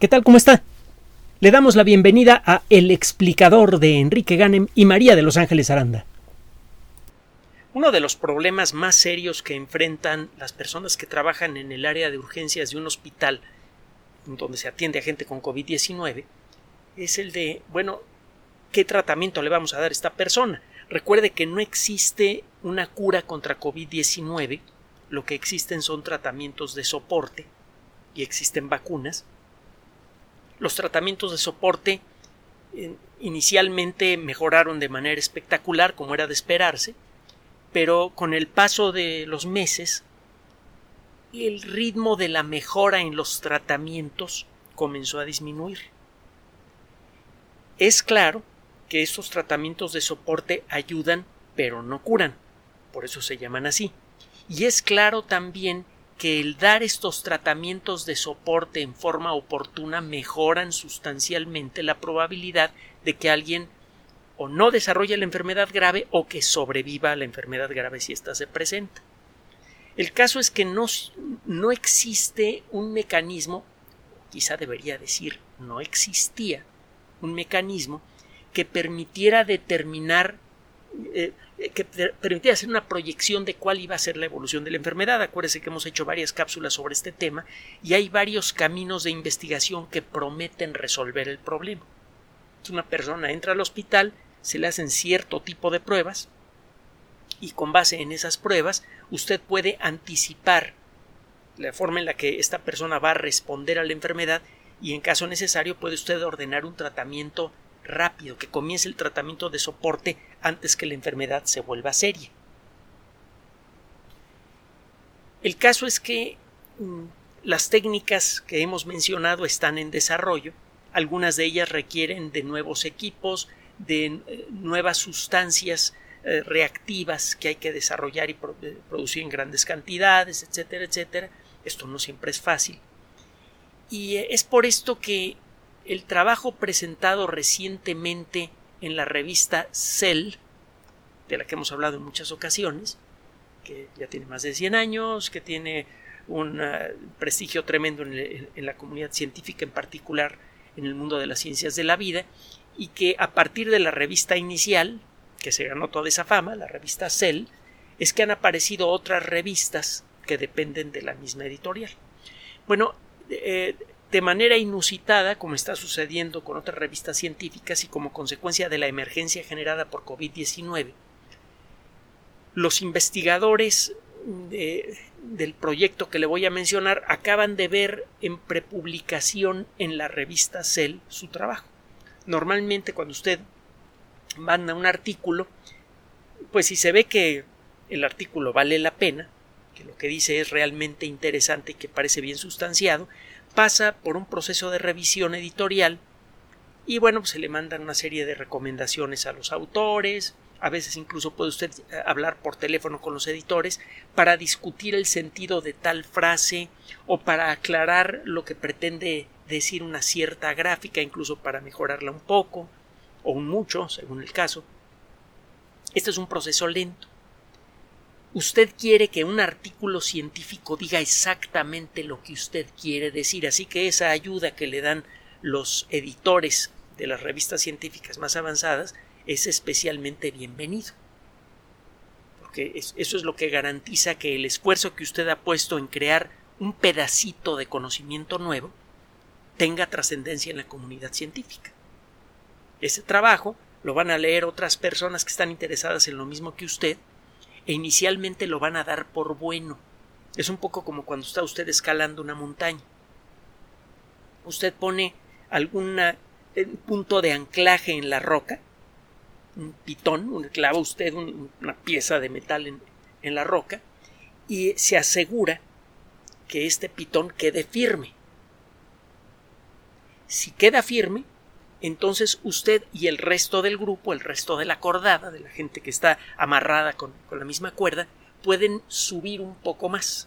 ¿Qué tal? ¿Cómo está? Le damos la bienvenida a El explicador de Enrique Ganem y María de Los Ángeles Aranda. Uno de los problemas más serios que enfrentan las personas que trabajan en el área de urgencias de un hospital donde se atiende a gente con COVID-19 es el de, bueno, ¿qué tratamiento le vamos a dar a esta persona? Recuerde que no existe una cura contra COVID-19, lo que existen son tratamientos de soporte y existen vacunas. Los tratamientos de soporte eh, inicialmente mejoraron de manera espectacular, como era de esperarse, pero con el paso de los meses el ritmo de la mejora en los tratamientos comenzó a disminuir. Es claro que estos tratamientos de soporte ayudan pero no curan, por eso se llaman así. Y es claro también que el dar estos tratamientos de soporte en forma oportuna mejoran sustancialmente la probabilidad de que alguien o no desarrolle la enfermedad grave o que sobreviva a la enfermedad grave si ésta se presenta. El caso es que no, no existe un mecanismo, quizá debería decir, no existía un mecanismo que permitiera determinar, eh, que permitiera hacer una proyección de cuál iba a ser la evolución de la enfermedad. Acuérdese que hemos hecho varias cápsulas sobre este tema y hay varios caminos de investigación que prometen resolver el problema. Una persona entra al hospital, se le hacen cierto tipo de pruebas y con base en esas pruebas usted puede anticipar la forma en la que esta persona va a responder a la enfermedad y en caso necesario puede usted ordenar un tratamiento rápido, que comience el tratamiento de soporte antes que la enfermedad se vuelva seria. El caso es que mm, las técnicas que hemos mencionado están en desarrollo, algunas de ellas requieren de nuevos equipos, de eh, nuevas sustancias eh, reactivas que hay que desarrollar y eh, producir en grandes cantidades, etcétera, etcétera. Esto no siempre es fácil. Y es por esto que el trabajo presentado recientemente en la revista Cell, de la que hemos hablado en muchas ocasiones, que ya tiene más de 100 años, que tiene un prestigio tremendo en, la comunidad científica, en particular en el mundo de las ciencias de la vida, y que a partir de la revista inicial, que se ganó toda esa fama, la revista Cell, es que han aparecido otras revistas que dependen de la misma editorial. Bueno, eh, de manera inusitada, como está sucediendo con otras revistas científicas y como consecuencia de la emergencia generada por COVID-19, los investigadores del proyecto que le voy a mencionar acaban de ver en prepublicación en la revista Cell su trabajo. Normalmente cuando usted manda un artículo, pues si se ve que el artículo vale la pena, que lo que dice es realmente interesante y que parece bien sustanciado, pasa por un proceso de revisión editorial y bueno, pues se le mandan una serie de recomendaciones a los autores, a veces incluso puede usted eh, hablar por teléfono con los editores para discutir el sentido de tal frase o para aclarar lo que pretende decir una cierta gráfica, incluso para mejorarla un poco o un mucho, según el caso. Este es un proceso lento. Usted quiere que un artículo científico diga exactamente lo que usted quiere decir, así que esa ayuda que le dan los editores de las revistas científicas más avanzadas es especialmente bienvenido. Porque eso es lo que garantiza que el esfuerzo que usted ha puesto en crear un pedacito de conocimiento nuevo tenga trascendencia en la comunidad científica. Ese trabajo lo van a leer otras personas que están interesadas en lo mismo que usted e inicialmente lo van a dar por bueno. Es un poco como cuando está usted escalando una montaña. Usted pone algún eh, punto de anclaje en la roca, un pitón, clava usted una pieza de metal en la roca y se asegura que este pitón quede firme. Si queda firme, entonces usted y el resto del grupo, el resto de la cordada, de la gente que está amarrada con, la misma cuerda, pueden subir un poco más.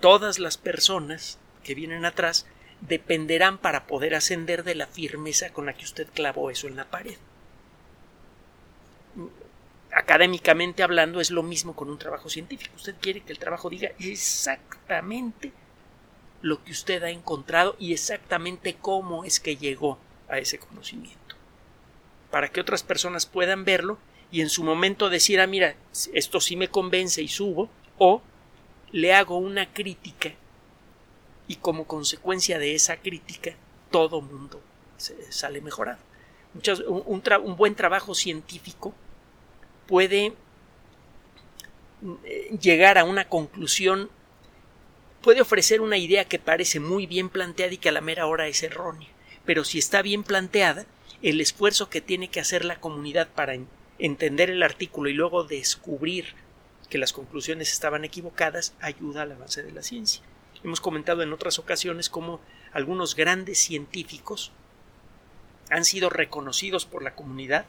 Todas las personas que vienen atrás dependerán para poder ascender de la firmeza con la que usted clavó eso en la pared. Académicamente hablando es lo mismo con un trabajo científico. Usted quiere que el trabajo diga exactamente lo que usted ha encontrado y exactamente cómo es que llegó a ese conocimiento. Para que otras personas puedan verlo y en su momento decir, ah, mira, esto sí me convence y subo, o le hago una crítica y como consecuencia de esa crítica todo mundo sale mejorado. un, un buen trabajo científico puede mm, llegar a una conclusión, puede ofrecer una idea que parece muy bien planteada y que a la mera hora es errónea, pero si está bien planteada, el esfuerzo que tiene que hacer la comunidad para entender el artículo y luego descubrir que las conclusiones estaban equivocadas ayuda al avance de la ciencia. Hemos comentado en otras ocasiones cómo algunos grandes científicos han sido reconocidos por la comunidad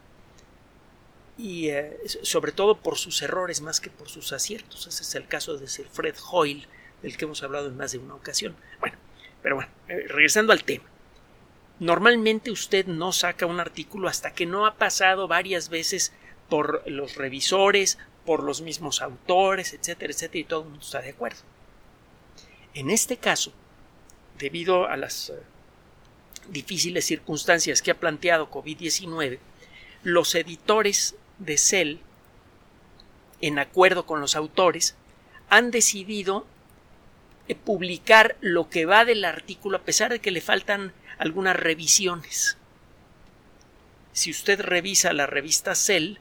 y eh, sobre todo por sus errores más que por sus aciertos. Ese es el caso de Sir Fred Hoyle, del que hemos hablado en más de una ocasión. Bueno, pero bueno, eh, regresando al tema. Normalmente usted no saca un artículo hasta que no ha pasado varias veces por los revisores, por los mismos autores, etcétera, etcétera, y todo el mundo está de acuerdo. En este caso, debido a las eh, difíciles circunstancias que ha planteado COVID-19, los editores de Cell, en acuerdo con los autores, han decidido eh, publicar lo que va del artículo a pesar de que le faltan algunas revisiones. Si usted revisa la revista Cell,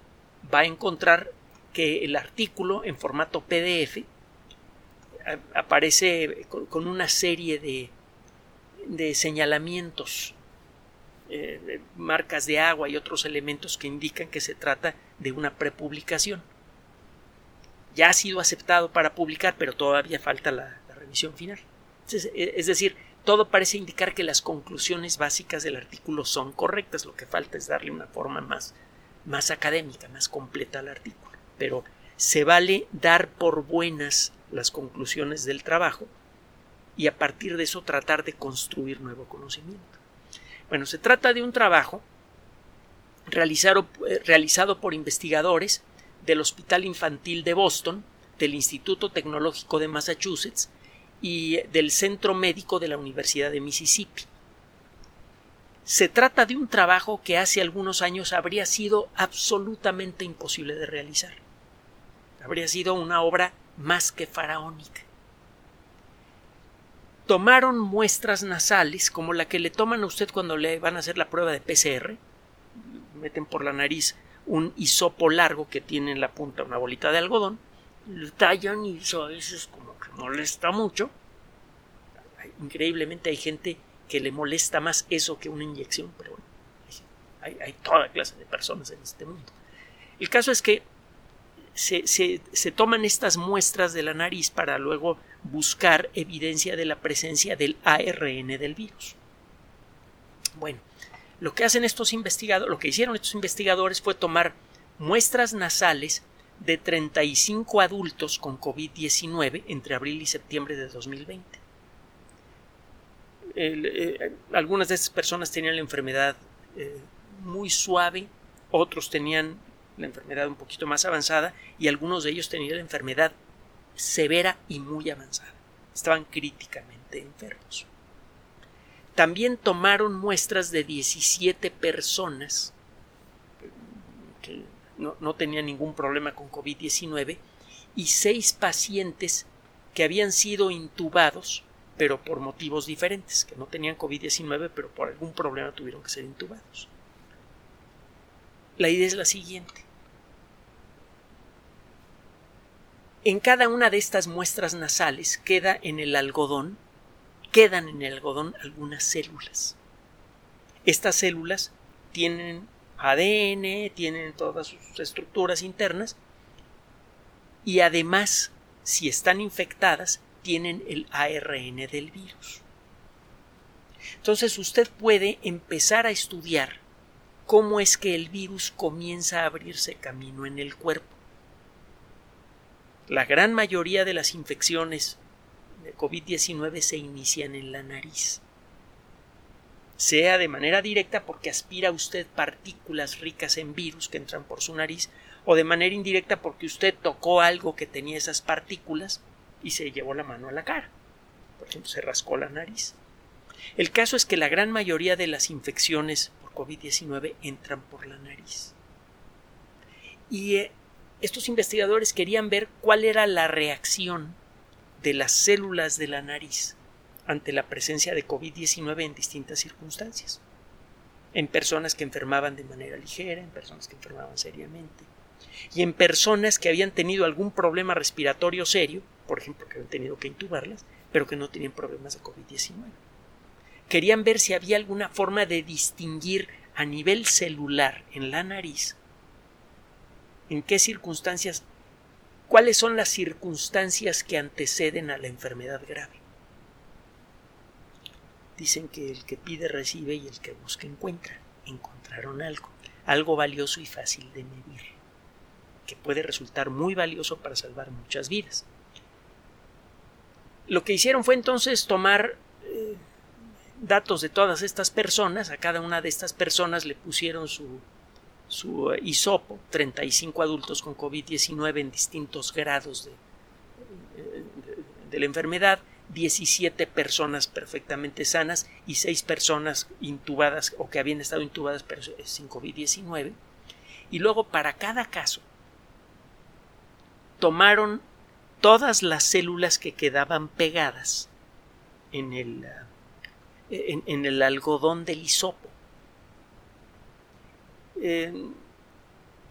va a encontrar que el artículo en formato PDF aparece con una serie de, de señalamientos, eh, marcas de agua y otros elementos que indican que se trata de una prepublicación. Ya ha sido aceptado para publicar, pero todavía falta la, revisión final. E, es decir, todo parece indicar que las conclusiones básicas del artículo son correctas, lo que falta es darle una forma más, más académica, más completa al artículo. Pero se vale dar por buenas las conclusiones del trabajo y a partir de eso tratar de construir nuevo conocimiento. Bueno, se trata de un trabajo realizado, eh, realizado por investigadores del Hospital Infantil de Boston, del Instituto Tecnológico de Massachusetts del Centro Médico de la Universidad de Mississippi. Se trata de un trabajo que hace algunos años habría sido absolutamente imposible de realizar. Habría sido una obra más que faraónica. Tomaron muestras nasales, como la que le toman a usted cuando le van a hacer la prueba de PCR. Meten por la nariz un hisopo largo que tiene en la punta una bolita de algodón, lo tallan y eso veces como molesta mucho. Increíblemente hay gente que le molesta más eso que una inyección, pero bueno, hay, toda clase de personas en este mundo. El caso es que se, toman estas muestras de la nariz para luego buscar evidencia de la presencia del ARN del virus. Bueno, lo que hacen estos investigadores, lo que hicieron estos investigadores fue tomar muestras nasales de 35 adultos con COVID-19 entre abril y septiembre de 2020. Eh, algunas de estas personas tenían la enfermedad eh, muy suave, otros tenían la enfermedad un poquito más avanzada y algunos de ellos tenían la enfermedad severa y muy avanzada. Estaban críticamente enfermos. También tomaron muestras de 17 personas que no, no tenían ningún problema con COVID-19 y seis pacientes que habían sido intubados, pero por motivos diferentes, que no tenían COVID-19, pero por algún problema tuvieron que ser intubados. La idea es la siguiente. En cada una de estas muestras nasales queda en el algodón, quedan en el algodón algunas células. Estas células tienen ADN, tienen todas sus estructuras internas y además, si están infectadas, tienen el ARN del virus. Entonces usted puede empezar a estudiar cómo es que el virus comienza a abrirse camino en el cuerpo. La gran mayoría de las infecciones de COVID-19 se inician en la nariz. Sea de manera directa porque aspira usted partículas ricas en virus que entran por su nariz, o de manera indirecta porque usted tocó algo que tenía esas partículas y se llevó la mano a la cara. por ejemplo, se rascó la nariz. El caso es que la gran mayoría de las infecciones por COVID-19 entran por la nariz. Y eh, estos investigadores querían ver cuál era la reacción de las células de la nariz ante la presencia de COVID-19 en distintas circunstancias. En personas que enfermaban de manera ligera, en personas que enfermaban seriamente, y en personas que habían tenido algún problema respiratorio serio, por ejemplo, que habían tenido que intubarlas, pero que no tenían problemas de COVID-19. Querían ver si había alguna forma de distinguir a nivel celular en la nariz en qué circunstancias, cuáles son las circunstancias que anteceden a la enfermedad grave. Dicen que el que pide recibe y el que busca encuentra. Encontraron algo, algo valioso y fácil de medir, que puede resultar muy valioso para salvar muchas vidas. Lo que hicieron fue entonces tomar eh, datos de todas estas personas, a cada una de estas personas le pusieron su, su eh, hisopo, 35 adultos con COVID-19 en distintos grados de, eh, de, la enfermedad, 17 personas perfectamente sanas y 6 personas intubadas o que habían estado intubadas pero sin COVID-19. Y luego para cada caso tomaron todas las células que quedaban pegadas en el, eh, en, el algodón del hisopo.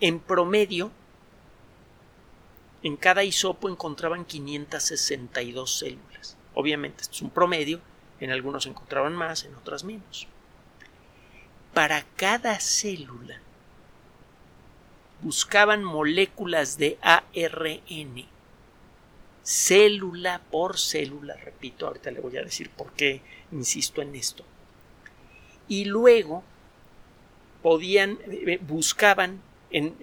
en promedio, en cada hisopo encontraban 562 células. Obviamente, esto es un promedio, en algunos encontraban más, en otras menos. Para cada célula buscaban moléculas de ARN célula por célula, repito, ahorita le voy a decir por qué insisto en esto. Y luego podían, eh, buscaban en,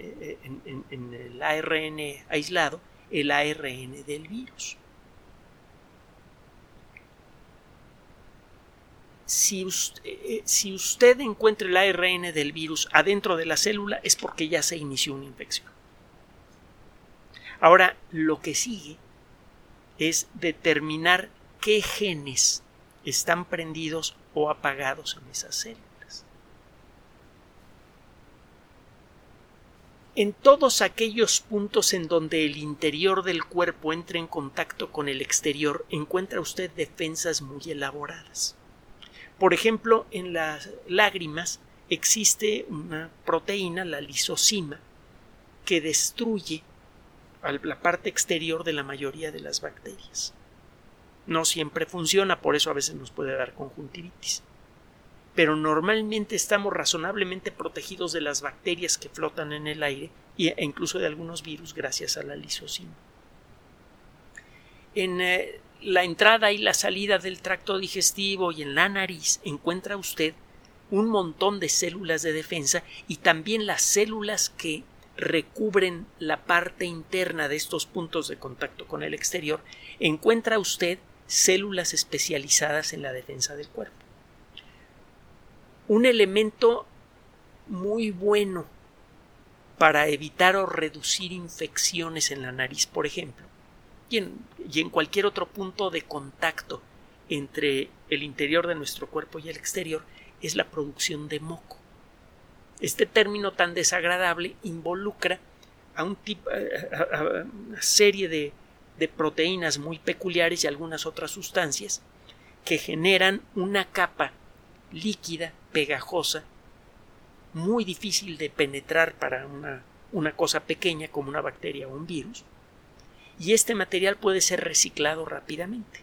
en, el ARN aislado el ARN del virus. Si usted, eh, si usted encuentra el ARN del virus adentro de la célula es porque ya se inició una infección. Ahora, lo que sigue es determinar qué genes están prendidos o apagados en esas células. En todos aquellos puntos en donde el interior del cuerpo entra en contacto con el exterior, encuentra usted defensas muy elaboradas. Por ejemplo, en las lágrimas existe una proteína, la lisocima, que destruye la parte exterior de la mayoría de las bacterias. No siempre funciona, por eso a veces nos puede dar conjuntivitis. Pero normalmente estamos razonablemente protegidos de las bacterias que flotan en el aire e incluso de algunos virus gracias a la lisocima. En eh, la entrada y la salida del tracto digestivo y en la nariz encuentra usted un montón de células de defensa y también las células que recubren la parte interna de estos puntos de contacto con el exterior, encuentra usted células especializadas en la defensa del cuerpo. Un elemento muy bueno para evitar o reducir infecciones en la nariz, por ejemplo, y en, cualquier otro punto de contacto entre el interior de nuestro cuerpo y el exterior, es la producción de moco. Este término tan desagradable involucra a, un tipo, una serie de, de proteínas muy peculiares y algunas otras sustancias que generan una capa líquida, pegajosa, muy difícil de penetrar para una, una, cosa pequeña como una bacteria o un virus, y este material puede ser reciclado rápidamente.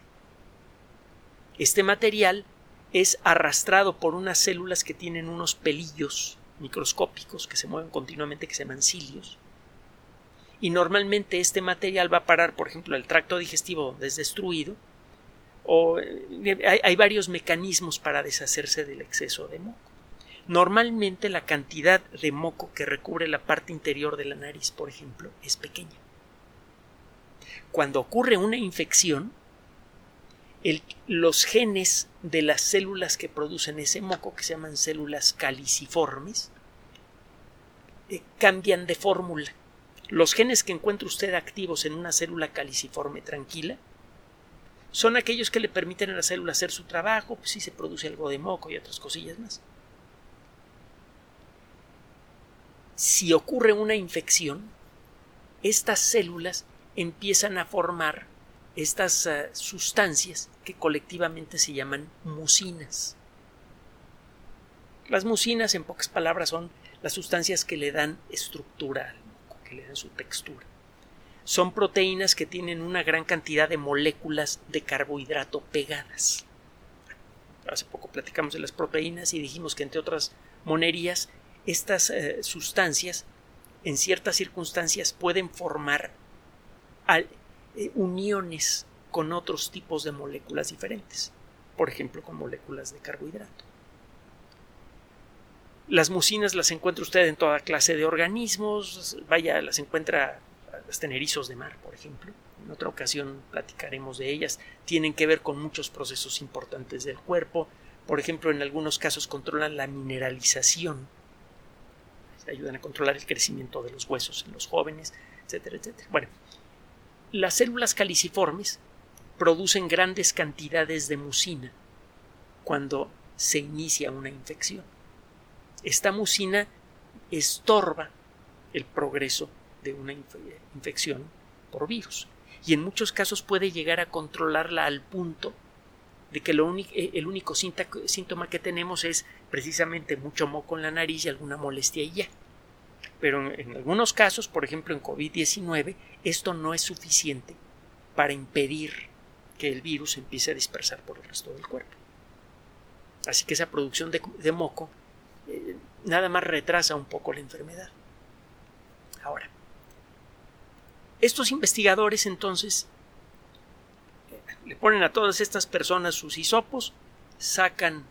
Este material es arrastrado por unas células que tienen unos pelillos microscópicos que se mueven continuamente que se llaman cilios. Y normalmente este material va a parar, por ejemplo, el tracto digestivo donde es destruido, o eh, hay, varios mecanismos para deshacerse del exceso de moco. Normalmente la cantidad de moco que recubre la parte interior de la nariz, por ejemplo, es pequeña. Cuando ocurre una infección, los genes de las células que producen ese moco, que se llaman células caliciformes, eh, cambian de fórmula. Los genes que encuentra usted activos en una célula caliciforme tranquila son aquellos que le permiten a la célula hacer su trabajo, pues si se produce algo de moco y otras cosillas más. Si ocurre una infección, estas células empiezan a formar estas uh, sustancias que colectivamente se llaman mucinas. Las mucinas, en pocas palabras, son las sustancias que le dan estructura al moco, que le dan su textura. Son proteínas que tienen una gran cantidad de moléculas de carbohidrato pegadas. Hace poco platicamos de las proteínas y dijimos que entre otras monerías, estas eh, sustancias en ciertas circunstancias pueden formar al, eh, uniones con otros tipos de moléculas diferentes, por ejemplo con moléculas de carbohidrato. Las mucinas las encuentra usted en toda clase de organismos, vaya, las encuentra los tenerizos de mar, por ejemplo. En otra ocasión platicaremos de ellas. Tienen que ver con muchos procesos importantes del cuerpo. Por ejemplo, en algunos casos controlan la mineralización. Ayudan a controlar el crecimiento de los huesos en los jóvenes, etcétera, etcétera. Bueno, las células caliciformes producen grandes cantidades de mucina cuando se inicia una infección. Esta mucina estorba el progreso de una infección por virus y en muchos casos puede llegar a controlarla al punto de que eh, el único síntoma que tenemos es precisamente mucho moco en la nariz y alguna molestia y ya. Pero en, algunos casos, por ejemplo en COVID-19, esto no es suficiente para impedir que el virus empiece a dispersar por el resto del cuerpo. Así que esa producción de, moco eh, nada más retrasa un poco la enfermedad. Ahora, estos investigadores entonces le ponen a todas estas personas sus hisopos, sacan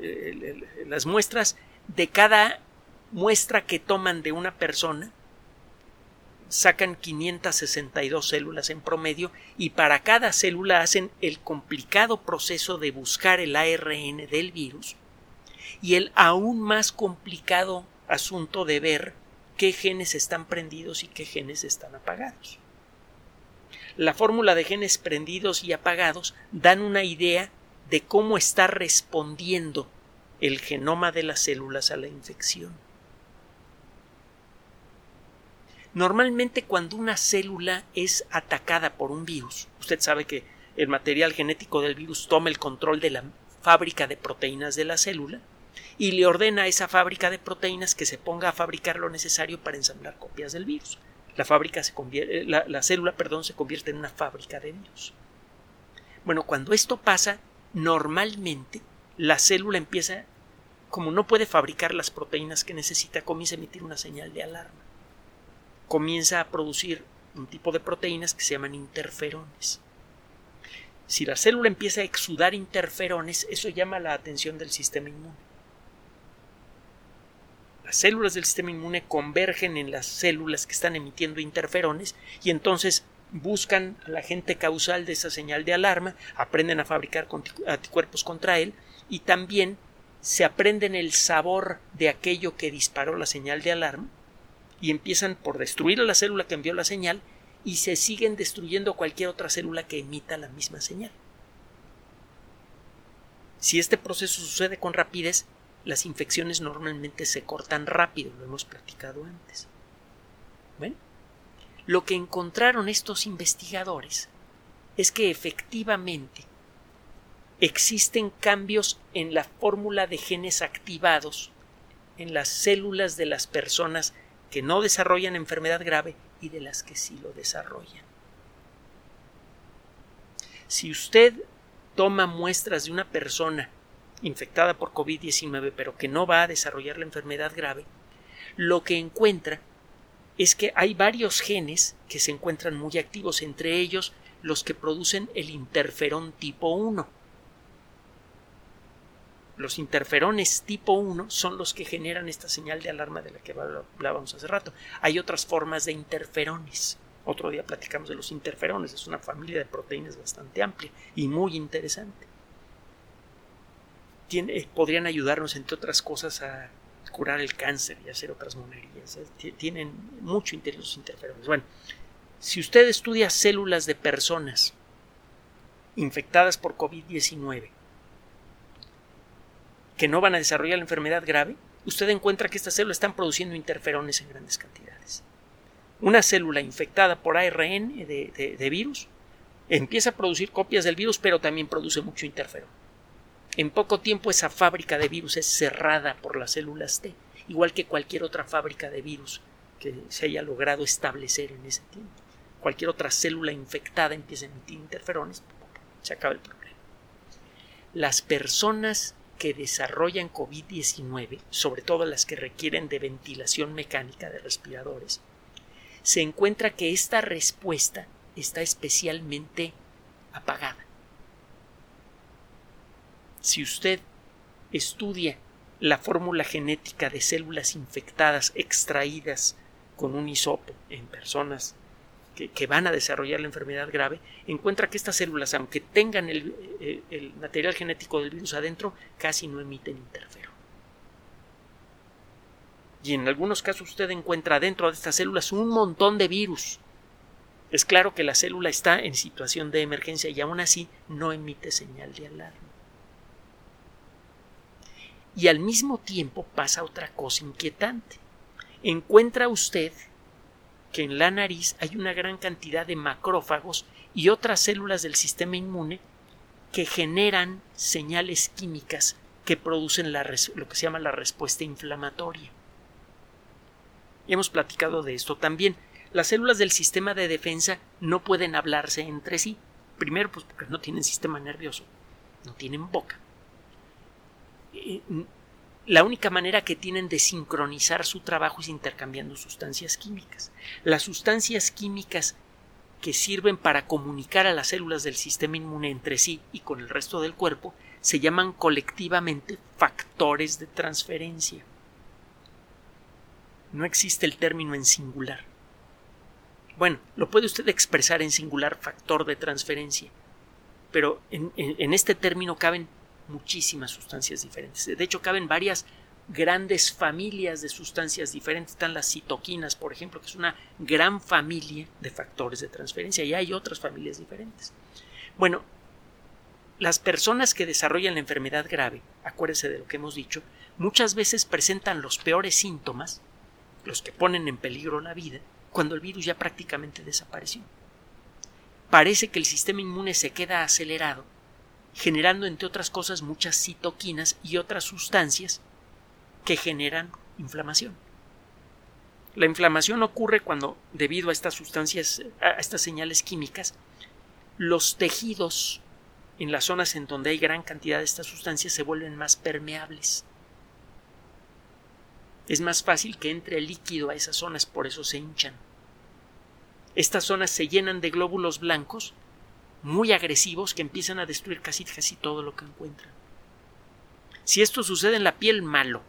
eh, las muestras de cada muestra que toman de una persona, sacan 562 células en promedio y para cada célula hacen el complicado proceso de buscar el ARN del virus y el aún más complicado asunto de ver qué genes están prendidos y qué genes están apagados. La fórmula de genes prendidos y apagados dan una idea de cómo está respondiendo el genoma de las células a la infección. Normalmente cuando una célula es atacada por un virus, usted sabe que el material genético del virus toma el control de la fábrica de proteínas de la célula, y le ordena a esa fábrica de proteínas que se ponga a fabricar lo necesario para ensamblar copias del virus. La, fábrica se convierte, la, la célula perdón, se convierte en una fábrica de virus. Bueno, cuando esto pasa, normalmente la célula empieza, como no puede fabricar las proteínas que necesita, comienza a emitir una señal de alarma. Comienza a producir un tipo de proteínas que se llaman interferones. Si la célula empieza a exudar interferones, eso llama la atención del sistema inmune las células del sistema inmune convergen en las células que están emitiendo interferones y entonces buscan al agente causal de esa señal de alarma, aprenden a fabricar anticuerpos contra él y también se aprenden el sabor de aquello que disparó la señal de alarma y empiezan por destruir a la célula que envió la señal y se siguen destruyendo cualquier otra célula que emita la misma señal. Si este proceso sucede con rapidez, las infecciones normalmente se cortan rápido, lo hemos platicado antes. Bueno, lo que encontraron estos investigadores es que efectivamente existen cambios en la fórmula de genes activados en las células de las personas que no desarrollan enfermedad grave y de las que sí lo desarrollan. Si usted toma muestras de una persona infectada por COVID-19 pero que no va a desarrollar la enfermedad grave, lo que encuentra es que hay varios genes que se encuentran muy activos, entre ellos los que producen el interferón tipo 1. Los interferones tipo 1 son los que generan esta señal de alarma de la que hablábamos hace rato. Hay otras formas de interferones. Otro día platicamos de los interferones, es una familia de proteínas bastante amplia y muy interesante podrían ayudarnos, entre otras cosas, a curar el cáncer y hacer otras monerías. Tienen mucho interés los interferones. Bueno, si usted estudia células de personas infectadas por COVID-19 que no van a desarrollar la enfermedad grave, usted encuentra que estas células están produciendo interferones en grandes cantidades. Una célula infectada por ARN de, virus empieza a producir copias del virus, pero también produce mucho interferón. En poco tiempo esa fábrica de virus es cerrada por las células T, igual que cualquier otra fábrica de virus que se haya logrado establecer en ese tiempo. Cualquier otra célula infectada empieza a emitir interferones, se acaba el problema. Las personas que desarrollan COVID-19, sobre todo las que requieren de ventilación mecánica de respiradores, se encuentra que esta respuesta está especialmente apagada. Si usted estudia la fórmula genética de células infectadas extraídas con un hisopo en personas que, van a desarrollar la enfermedad grave, encuentra que estas células, aunque tengan el, eh, el material genético del virus adentro, casi no emiten interferón. Y en algunos casos usted encuentra dentro de estas células un montón de virus. Es claro que la célula está en situación de emergencia y aún así no emite señal de alarma. Y al mismo tiempo pasa otra cosa inquietante. Encuentra usted que en la nariz hay una gran cantidad de macrófagos y otras células del sistema inmune que generan señales químicas que producen lo que se llama la respuesta inflamatoria. Y hemos platicado de esto también. Las células del sistema de defensa no pueden hablarse entre sí. Primero, pues porque no tienen sistema nervioso, no tienen boca. Eh, la única manera que tienen de sincronizar su trabajo es intercambiando sustancias químicas. Las sustancias químicas que sirven para comunicar a las células del sistema inmune entre sí y con el resto del cuerpo se llaman colectivamente factores de transferencia. No existe el término en singular. Bueno, lo puede usted expresar en singular factor de transferencia, pero en, este término caben muchísimas sustancias diferentes. De hecho, caben varias grandes familias de sustancias diferentes. Están las citoquinas, por ejemplo, que es una gran familia de factores de transferencia y hay otras familias diferentes. Bueno, las personas que desarrollan la enfermedad grave, acuérdese de lo que hemos dicho, muchas veces presentan los peores síntomas, los que ponen en peligro la vida, cuando el virus ya prácticamente desapareció. Parece que el sistema inmune se queda acelerado generando entre otras cosas muchas citoquinas y otras sustancias que generan inflamación. La inflamación ocurre cuando, debido a estas sustancias, a estas señales químicas, los tejidos en las zonas en donde hay gran cantidad de estas sustancias se vuelven más permeables. Es más fácil que entre el líquido a esas zonas, por eso se hinchan. Estas zonas se llenan de glóbulos blancos muy agresivos que empiezan a destruir casi, casi todo lo que encuentran. Si esto sucede en la piel, malo.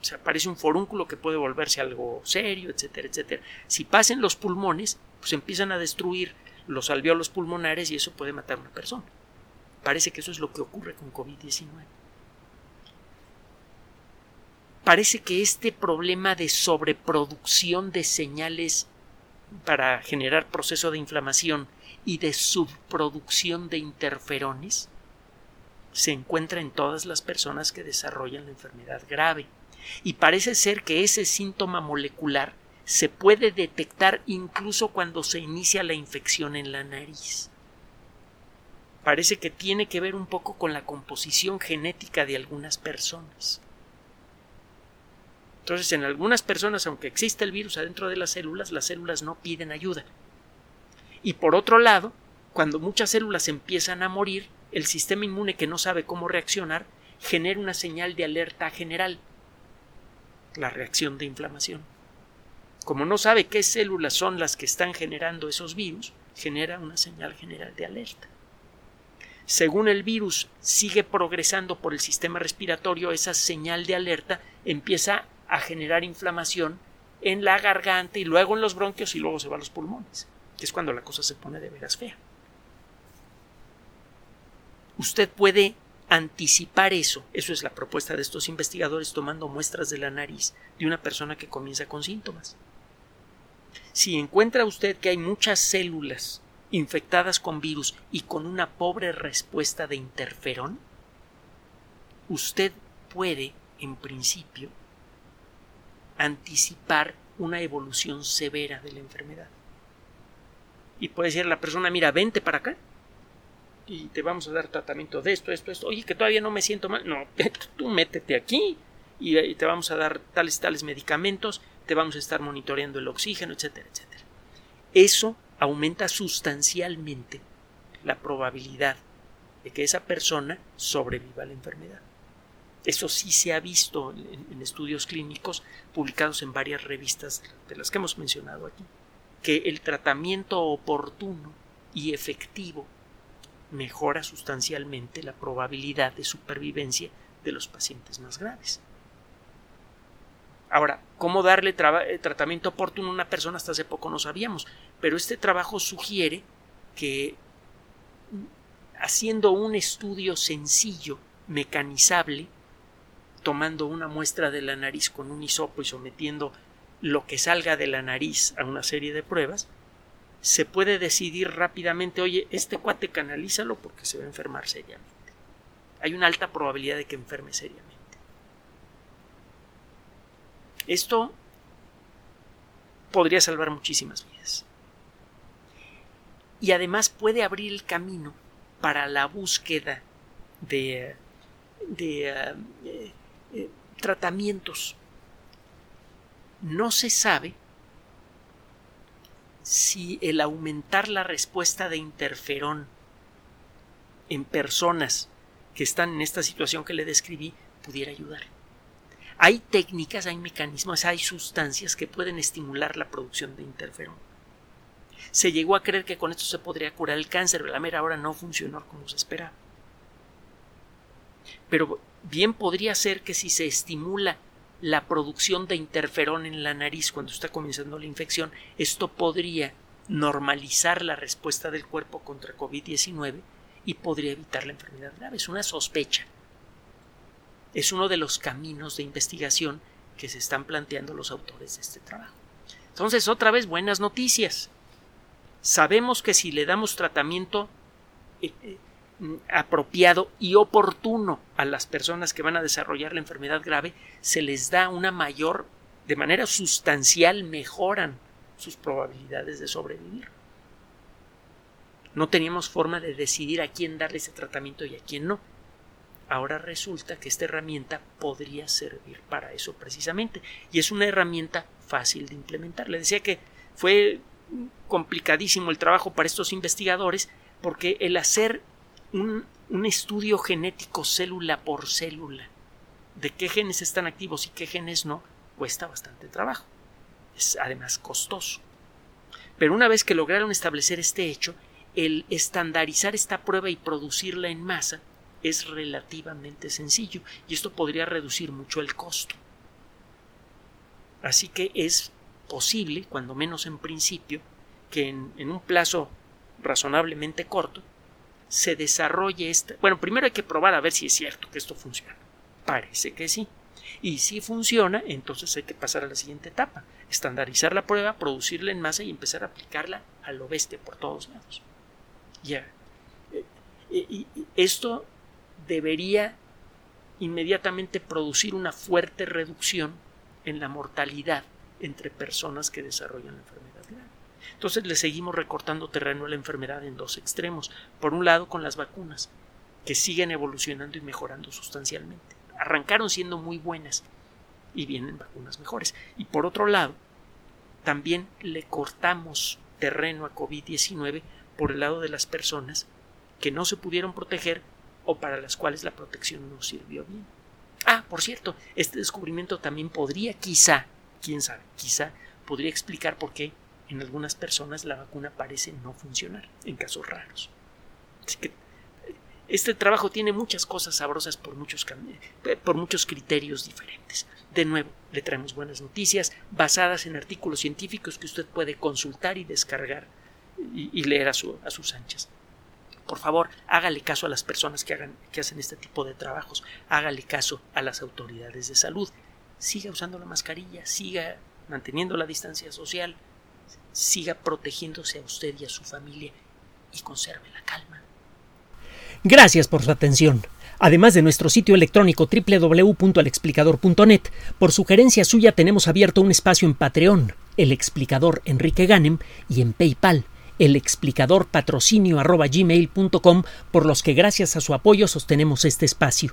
O sea, aparece un forúnculo que puede volverse algo serio, etcétera, etcétera. Si pasan los pulmones, pues empiezan a destruir los alveolos pulmonares y eso puede matar a una persona. Parece que eso es lo que ocurre con COVID-19. Parece que este problema de sobreproducción de señales para generar proceso de inflamación y de subproducción de interferones se encuentra en todas las personas que desarrollan la enfermedad grave. Y parece ser que ese síntoma molecular se puede detectar incluso cuando se inicia la infección en la nariz. Parece que tiene que ver un poco con la composición genética de algunas personas. Entonces, en algunas personas, aunque exista el virus adentro de las células, las células no piden ayuda. Y por otro lado, cuando muchas células empiezan a morir, el sistema inmune que no sabe cómo reaccionar genera una señal de alerta general, la reacción de inflamación. Como no sabe qué células son las que están generando esos virus, genera una señal general de alerta. Según el virus sigue progresando por el sistema respiratorio, esa señal de alerta empieza a generar inflamación en la garganta y luego en los bronquios y luego se va a los pulmones que es cuando la cosa se pone de veras fea. Usted puede anticipar eso. Eso es la propuesta de estos investigadores tomando muestras de la nariz de una persona que comienza con síntomas. Si encuentra usted que hay muchas células infectadas con virus y con una pobre respuesta de interferón, usted puede, en principio, anticipar una evolución severa de la enfermedad. Y puede decir a la persona, mira, vente para acá y te vamos a dar tratamiento de esto, esto, esto. Oye, que todavía no me siento mal. No, tú métete aquí y te vamos a dar tales tales medicamentos, te vamos a estar monitoreando el oxígeno, etcétera, etcétera. Eso aumenta sustancialmente la probabilidad de que esa persona sobreviva a la enfermedad. Eso sí se ha visto en, estudios clínicos publicados en varias revistas de las que hemos mencionado aquí, que el tratamiento oportuno y efectivo mejora sustancialmente la probabilidad de supervivencia de los pacientes más graves. Ahora, ¿cómo darle eh, tratamiento oportuno a una persona? Hasta hace poco no sabíamos, pero este trabajo sugiere que mm, haciendo un estudio sencillo, mecanizable, tomando una muestra de la nariz con un hisopo y sometiendo lo que salga de la nariz a una serie de pruebas, se puede decidir rápidamente, oye, este cuate canalízalo porque se va a enfermar seriamente. Hay una alta probabilidad de que enferme seriamente. Esto podría salvar muchísimas vidas. Y además puede abrir el camino para la búsqueda de, de eh, eh, tratamientos. No se sabe si el aumentar la respuesta de interferón en personas que están en esta situación que le describí pudiera ayudar. Hay técnicas, hay mecanismos, hay sustancias que pueden estimular la producción de interferón. Se llegó a creer que con esto se podría curar el cáncer, pero la mera hora no funcionó como se esperaba. Pero bien podría ser que si se estimula la producción de interferón en la nariz cuando está comenzando la infección, esto podría normalizar la respuesta del cuerpo contra COVID-19 y podría evitar la enfermedad grave. Es una sospecha es uno de los caminos de investigación que se están planteando los autores de este trabajo. Entonces, otra vez, buenas noticias. Sabemos que si le damos tratamiento eh, eh, apropiado y oportuno a las personas que van a desarrollar la enfermedad grave, se les da una mayor, de manera sustancial, mejoran sus probabilidades de sobrevivir. No teníamos forma de decidir a quién darle ese tratamiento y a quién no ahora resulta que esta herramienta podría servir para eso precisamente. Y es una herramienta fácil de implementar. Le decía que fue complicadísimo el trabajo para estos investigadores porque el hacer un, estudio genético célula por célula de qué genes están activos y qué genes no cuesta bastante trabajo. Es además costoso. Pero una vez que lograron establecer este hecho, el estandarizar esta prueba y producirla en masa es relativamente sencillo y esto podría reducir mucho el costo. Así que es posible, cuando menos en principio, que en, un plazo razonablemente corto se desarrolle esta. Bueno, primero hay que probar a ver si es cierto que esto funciona. Parece que sí. Y si funciona, entonces hay que pasar a la siguiente etapa, estandarizar la prueba, producirla en masa y empezar a aplicarla a lo bestia por todos lados. Ya. Eh, esto debería inmediatamente producir una fuerte reducción en la mortalidad entre personas que desarrollan la enfermedad. Entonces le seguimos recortando terreno a la enfermedad en dos extremos. Por un lado, con las vacunas, que siguen evolucionando y mejorando sustancialmente. Arrancaron siendo muy buenas y vienen vacunas mejores. Y por otro lado, también le cortamos terreno a COVID-19 por el lado de las personas que no se pudieron proteger o para las cuales la protección no sirvió bien. Ah, por cierto, este descubrimiento también podría quizá, quién sabe, quizá podría explicar por qué en algunas personas la vacuna parece no funcionar, en casos raros. Así que este trabajo tiene muchas cosas sabrosas por muchos, eh, por muchos criterios diferentes. De nuevo, le traemos buenas noticias basadas en artículos científicos que usted puede consultar y descargar y, leer a, a sus anchas por favor, hágale caso a las personas que, hagan, que hacen este tipo de trabajos, hágale caso a las autoridades de salud, siga usando la mascarilla, siga manteniendo la distancia social, siga protegiéndose a usted y a su familia y conserve la calma. Gracias por su atención. Además de nuestro sitio electrónico www.alexplicador.net, por sugerencia suya tenemos abierto un espacio en Patreon, el explicador Enrique Ganem, y en PayPal, el explicador patrocinio por los que gracias a su apoyo sostenemos este espacio.